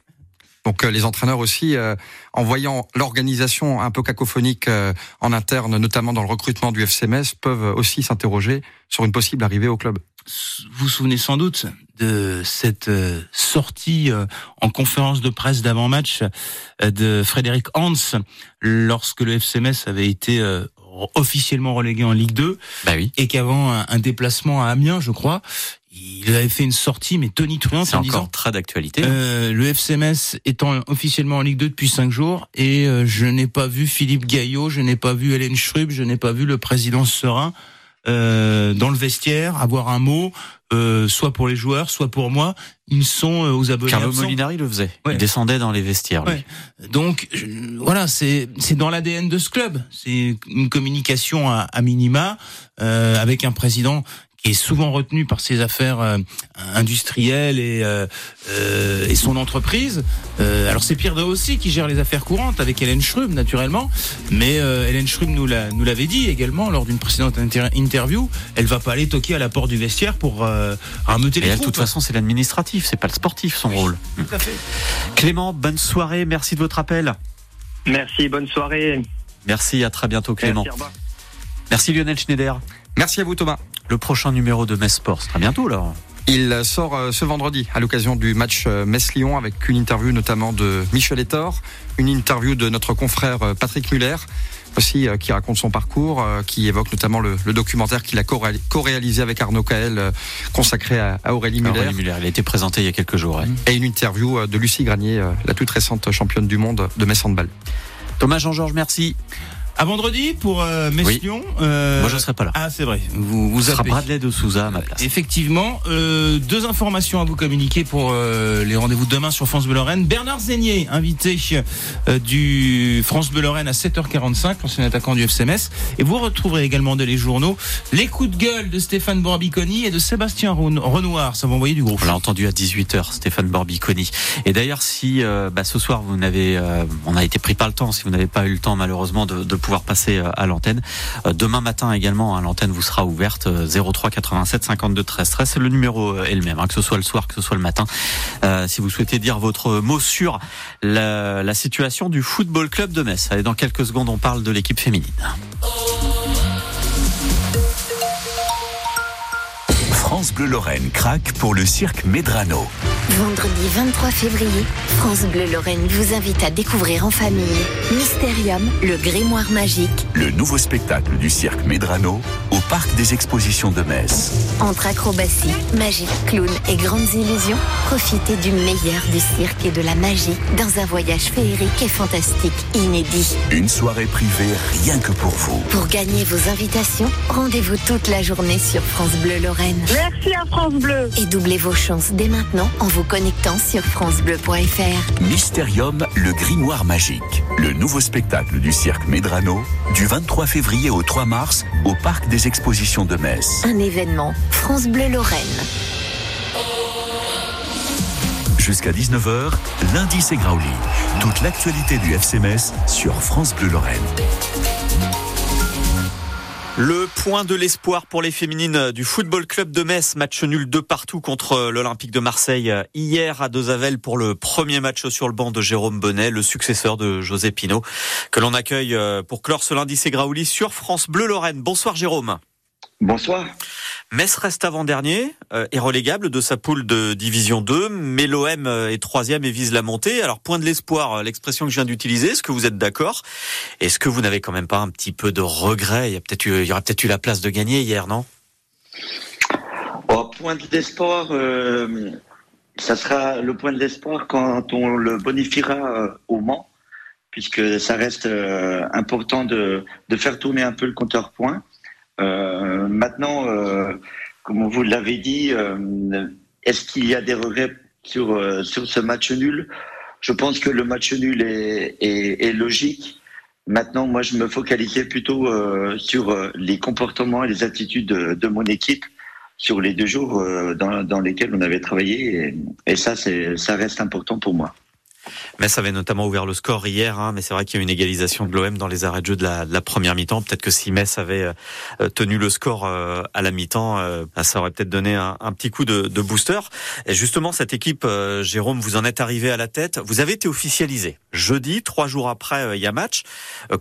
Donc euh, les entraîneurs aussi, euh, en voyant l'organisation un peu cacophonique euh, en interne, notamment dans le recrutement du FCMS, peuvent aussi s'interroger sur une possible arrivée au club. Vous vous souvenez sans doute de cette sortie en conférence de presse d'avant-match de Frédéric Hans lorsque le FCMS avait été officiellement relégué en Ligue 2 bah oui. et qu'avant un, un déplacement à Amiens, je crois, il avait fait une sortie mais tonitruante C'est en encore disant très d'actualité. euh, le FCMS étant officiellement en Ligue 2 depuis cinq jours et euh, je n'ai pas vu Philippe Gaillot, je n'ai pas vu Hélène Schrub, je n'ai pas vu le président Serein euh, dans le vestiaire avoir un mot, euh, soit pour les joueurs, soit pour moi. Ils sont euh, aux abonnés. Carlo absents. Molinari le faisait. Ouais. Il descendait dans les vestiaires. lui. Ouais. Donc je- voilà, c'est c'est dans l'ADN de ce club. C'est une communication à, à minima euh, avec un président qui est souvent retenu par ses affaires euh, industrielles et euh, euh, et son entreprise. Euh, alors c'est Pierre de aussi qui gère les affaires courantes avec Hélène Schrub naturellement, mais euh, Hélène Schrub nous l'a nous l'avait dit également lors d'une précédente inter- interview. Elle va pas aller toquer à la porte du vestiaire pour euh, rameuter Et les elle, de toute façon, c'est l'administratif, c'est pas le sportif, son rôle. Tout à fait. Clément, bonne soirée, merci de votre appel. Merci, bonne soirée. Merci, à très bientôt, Clément. Merci. Merci, Lionel Schneider. Merci à vous Thomas. Le prochain numéro de Metz Sport, c'est très bientôt, là. Il sort euh, ce vendredi à l'occasion du match euh, Metz-Lyon avec une interview notamment de Michel Etor, une interview de notre confrère euh, Patrick Muller aussi qui raconte son parcours, qui évoque notamment le, le documentaire qu'il a co-réal- co-réalisé avec Arnaud euh, consacré à, à Aurélie Muller. Aurélie Muller, il a été présenté il y a quelques jours. ouais. Et une interview de Lucie Granier, la toute récente championne du monde de Metz Handball. Thomas Jean-Georges, merci. À vendredi pour euh, Metz-Lyon. euh, Moi, je serai pas là. Ah, c'est vrai. Vous, vous Ce sera. Bradley de Souza à ma place. Effectivement, euh, deux informations à vous communiquer pour euh, les rendez-vous de demain sur France Bleu Lorraine. Bernard Zégnier, invité euh, du France Bleu Lorraine à 7h45, l'ancien attaquant du FCMS. Et vous retrouverez également dans les journaux les coups de gueule de Stéphane Borbiconi et de Sébastien Ren- Renoir. Ça va envoyer du gros. On l'a entendu à 18h, Stéphane Borbiconi. Et d'ailleurs, si euh, bah, ce soir vous n'avez, euh, on a été pris par le temps, si vous n'avez pas eu le temps malheureusement de, de pouvoir passer euh, à l'antenne, euh, demain matin également, hein, l'antenne vous sera ouverte euh, 03 87 52 13 13. C'est le numéro euh, est le même, hein, que ce soit le soir, que ce soit le matin. Si vous souhaitez dire votre mot sur la, la situation du football club de Metz. Allez, dans quelques secondes, on parle de l'équipe féminine. France Bleu Lorraine craque pour le cirque Medrano. Vendredi 23 février, France Bleu Lorraine vous invite à découvrir en famille Mystérium, le grimoire magique, Le nouveau spectacle du cirque Medrano au parc des expositions de Metz. entre acrobatie, magie, clown et grandes illusions. Profitez du meilleur du cirque et de la magie dans un voyage féerique et fantastique inédit. Une soirée privée rien que pour vous. Pour gagner vos invitations, rendez-vous toute la journée sur France Bleu Lorraine. Merci à France Bleu. Et doublez vos chances dès maintenant en vous connectant sur francebleu.fr. Mystérium, le grimoire magique. Le nouveau spectacle du cirque Medrano du 23 février au 3 mars au parc des expositions de Metz. Un événement France Bleu Lorraine. Jusqu'à 19h, lundi c'est Grauli. Toute l'actualité du FC Metz sur France Bleu Lorraine. Le point de l'espoir pour les féminines du Football Club de Metz. Match nul de partout contre l'Olympique de Marseille hier à Dezavel pour le premier match sur le banc de Jérôme Bonnet, le successeur de José Pinault, que l'on accueille pour clore ce lundi c'est sur France Bleu Lorraine. Bonsoir Jérôme. Bonsoir. Metz reste avant-dernier, euh, est relégable de sa poule de Division 2, mais l'OM euh, est troisième et vise la montée. Alors point de l'espoir, euh, l'expression que je viens d'utiliser, est-ce que vous êtes d'accord? Est-ce que vous n'avez quand même pas un petit peu de regret? Il y a peut-être eu, il y aura peut-être eu la place de gagner hier, non? Au point d'espoir, euh, ça sera le point de l'espoir quand on le bonifiera au Mans, puisque ça reste euh, important de, de faire tourner un peu le compteur point. Euh, maintenant, euh, comme vous l'avez dit, euh, est-ce qu'il y a des regrets sur, euh, sur ce match nul? Je pense que le match nul est, est, est logique. Maintenant, moi, je me focalisais plutôt euh, sur les comportements et les attitudes de, de mon équipe. sur les deux jours dans, dans lesquels on avait travaillé. Et, et ça, ça reste important pour moi. Metz avait notamment ouvert le score hier, hein, mais c'est vrai qu'il y a une égalisation de l'OM dans les arrêts de jeu de la, première mi-temps. Peut-être que si Metz avait euh, tenu le score euh, à la mi-temps, euh, bah, ça aurait peut-être donné un, petit coup de, de, booster. Et justement, cette équipe, euh, Jérôme, vous en êtes arrivé à la tête. Vous avez été officialisé jeudi, trois jours après, il y a match.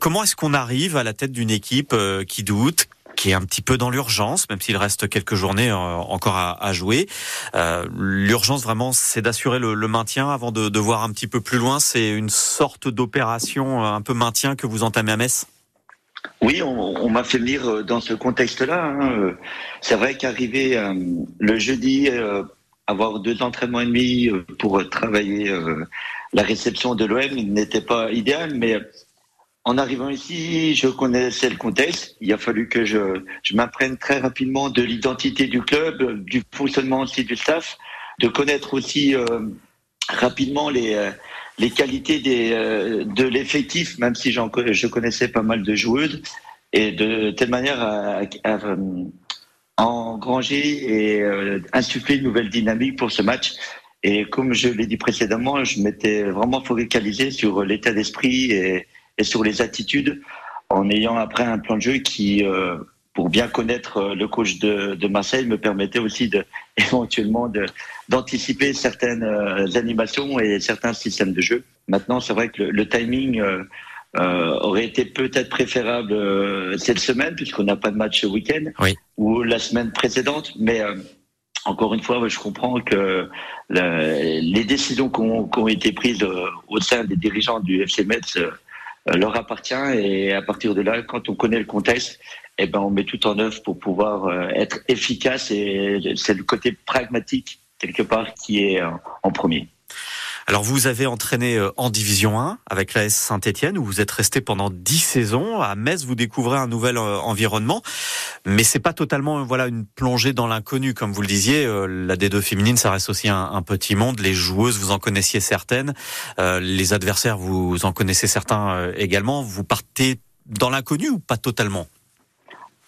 comment est-ce qu'on arrive à la tête d'une équipe qui doute, qui est un petit peu dans l'urgence, même s'il reste quelques journées euh, encore à, jouer. Euh, l'urgence vraiment, c'est d'assurer le, maintien avant de, voir un petit peu plus loin. C'est une sorte d'opération euh, un peu maintien que vous entamez à Metz? Oui, on, m'a fait venir dans ce contexte-là. Hein. C'est vrai qu'arriver le jeudi, avoir deux entraînements et demi pour travailler la réception de l'OM n'était pas idéal, mais en arrivant ici, je connaissais le contexte. Il a fallu que je, m'apprenne très rapidement de l'identité du club, du fonctionnement aussi du staff, de connaître aussi euh, rapidement les, euh, qualités euh, de l'effectif, même si je connaissais pas mal de joueuses, et de telle manière à, engranger et insuffler une nouvelle dynamique pour ce match. Et comme je l'ai dit précédemment, je m'étais vraiment focalisé sur l'état d'esprit et, et sur les attitudes en ayant après un plan de jeu qui, euh, pour bien connaître euh, le coach de, de, Marseille, me permettait aussi de, éventuellement d'anticiper certaines euh, animations et certains systèmes de jeu. Maintenant, c'est vrai que le, le timing euh, aurait été peut-être préférable cette semaine, puisqu'on n'a pas de match ce week-end, oui. ou la semaine précédente, mais encore une fois, je comprends que le, les décisions qui ont, qui ont, été prises au sein des dirigeants du FC Metz leur appartient et à partir de là, quand on connaît le contexte, eh ben on met tout en œuvre pour pouvoir être efficace et c'est le côté pragmatique quelque part qui est en premier. Alors vous avez entraîné en Division 1 avec l'AS Saint-Etienne où vous êtes resté pendant 10 saisons. À Metz, vous découvrez un nouvel environnement, mais c'est pas totalement voilà une plongée dans l'inconnu comme vous le disiez. La D2 féminine, ça reste aussi un, petit monde. Les joueuses, vous en connaissiez certaines, euh, les adversaires, vous en connaissez certains également. Vous partez dans l'inconnu ou pas totalement?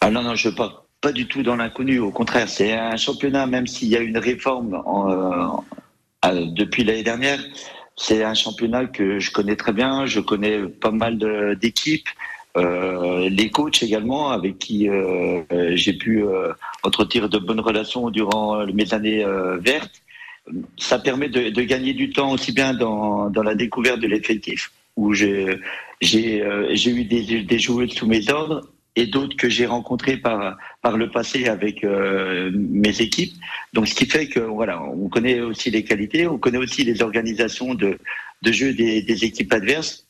Ah non non, je pars pas du tout dans l'inconnu. Au contraire, c'est un championnat, même s'il y a une réforme en, euh, depuis l'année dernière. C'est un championnat que je connais très bien. Je connais pas mal d'équipes, euh, les coachs également, avec qui euh, j'ai pu euh, entretenir de bonnes relations durant mes années euh, vertes. Ça permet de, de, gagner du temps aussi bien dans, dans la découverte de l'effectif, où j'ai euh, eu des, des joueurs sous mes ordres et d'autres que j'ai rencontrés par par le passé avec euh, mes équipes. Donc ce qui fait que voilà, on connaît aussi les qualités, on connaît aussi les organisations de de jeu des, équipes adverses.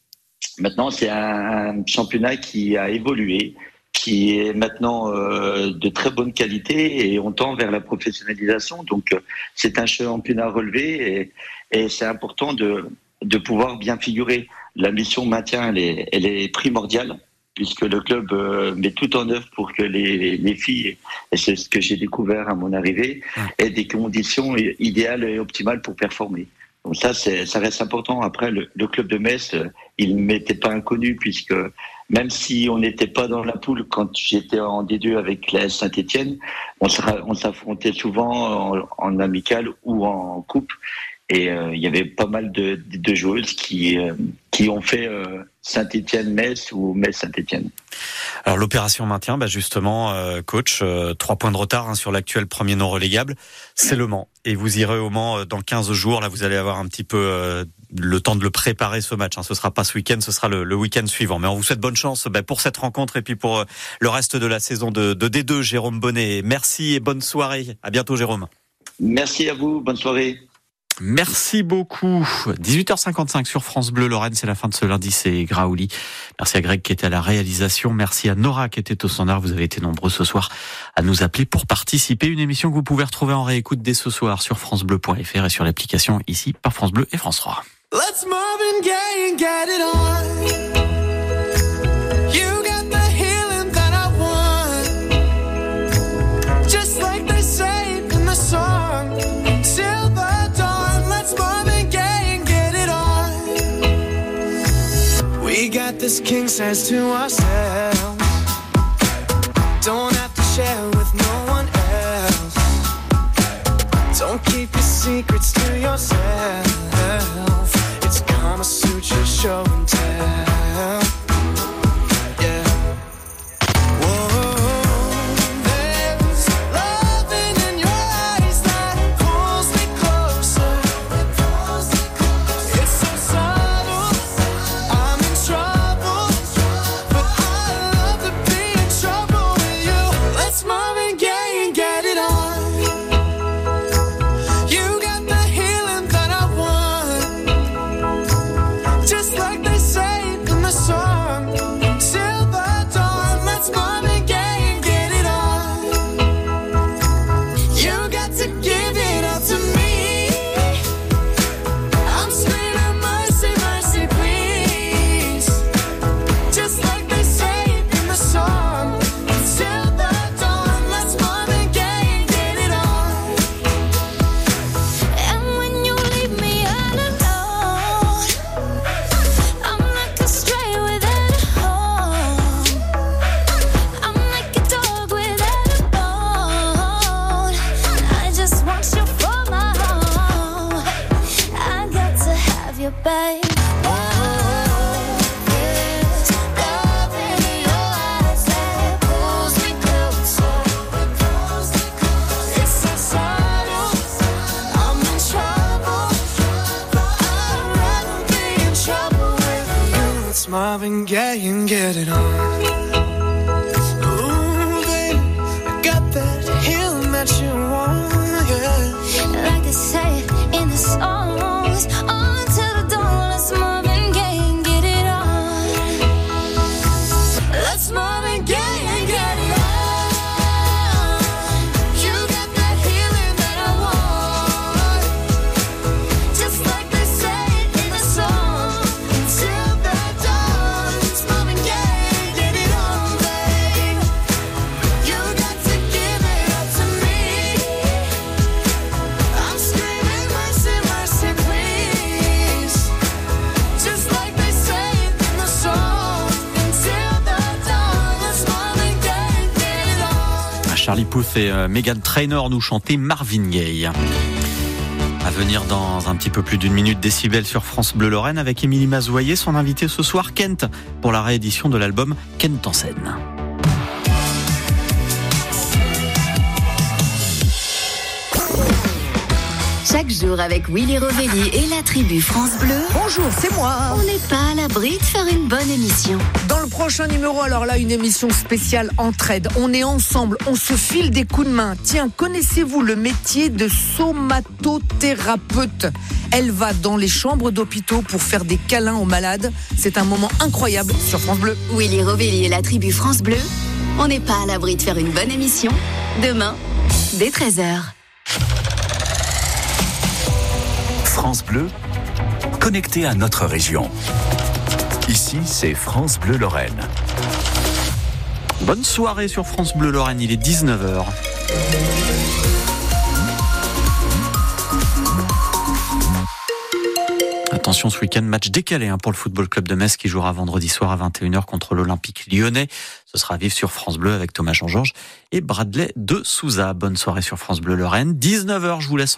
Maintenant, c'est un championnat qui a évolué, qui est maintenant euh, de très bonne qualité et on tend vers la professionnalisation. Donc c'est un championnat relevé et, et c'est important de de pouvoir bien figurer. La mission maintien, elle est, elle est primordiale puisque le club euh, met tout en œuvre pour que les, les filles, et c'est ce que j'ai découvert à mon arrivée, aient des conditions idéales et optimales pour performer. Donc ça, ça reste important. Après, le, le club de Metz, il ne m'était pas inconnu, puisque même si on n'était pas dans la poule quand j'étais en D2 avec la Saint-Etienne, on s'affrontait souvent en, en amical ou en coupe. Et euh, il y avait pas mal de, de joueuses qui, euh, qui ont fait euh, Saint-Étienne-Metz ou Metz-Saint-Étienne. Alors l'opération maintien, bah justement, euh, coach, euh, trois points de retard hein, sur l'actuel premier non relégable, c'est Le Mans. Et vous irez au Mans dans 15 jours. Là, vous allez avoir un petit peu le temps de le préparer ce match. Hein. Ce sera pas ce week-end, ce sera le, le week-end suivant. Mais on vous souhaite bonne chance bah, pour cette rencontre et puis pour le reste de la saison de, de D2. Jérôme Bonnet, merci et bonne soirée. À bientôt, Jérôme. Merci à vous. Bonne soirée. Merci beaucoup. 18h55 sur France Bleu. Lorraine, c'est la fin de ce lundi, c'est Graouli. Merci à Greg qui était à la réalisation. Merci à Nora qui était au standard. Vous avez été nombreux ce soir à nous appeler pour participer. Une émission que vous pouvez retrouver en réécoute dès ce soir sur FranceBleu.fr et sur l'application ici par France Bleu et France 3. Let's We got this king size to ourselves. Don't have to share with no one else. Don't keep your secrets to yourself. Et euh, Megan Trainor nous chantaient Marvin Gaye. À venir dans un petit peu plus d'une minute décibel sur France Bleu Lorraine avec Émilie Mazoyer, son invité ce soir Kent pour la réédition de l'album Kent en scène. Chaque jour avec Willy Rovelli et la tribu France Bleu. Bonjour, c'est moi. On n'est pas à l'abri de faire une bonne émission. Dans le prochain numéro, alors là, une émission spéciale entraide. On est ensemble, on se file des coups de main. Tiens, connaissez-vous le métier de somatothérapeute? Elle va dans les chambres d'hôpitaux pour faire des câlins aux malades. C'est un moment incroyable sur France Bleu. Willy Rovelli et la tribu France Bleu. On n'est pas à l'abri de faire une bonne émission. Demain, dès 13h. France Bleu, connecté à notre région. Ici, c'est France Bleu Lorraine. Bonne soirée sur France Bleu Lorraine, il est 19h. Attention, ce week-end, match décalé hein, pour le Football Club de Metz qui jouera vendredi soir à 21h contre l'Olympique lyonnais. Ce sera vivre sur France Bleu avec Thomas Jean-Georges et Bradley de Souza. Bonne soirée sur France Bleu Lorraine. 19h, je vous laisse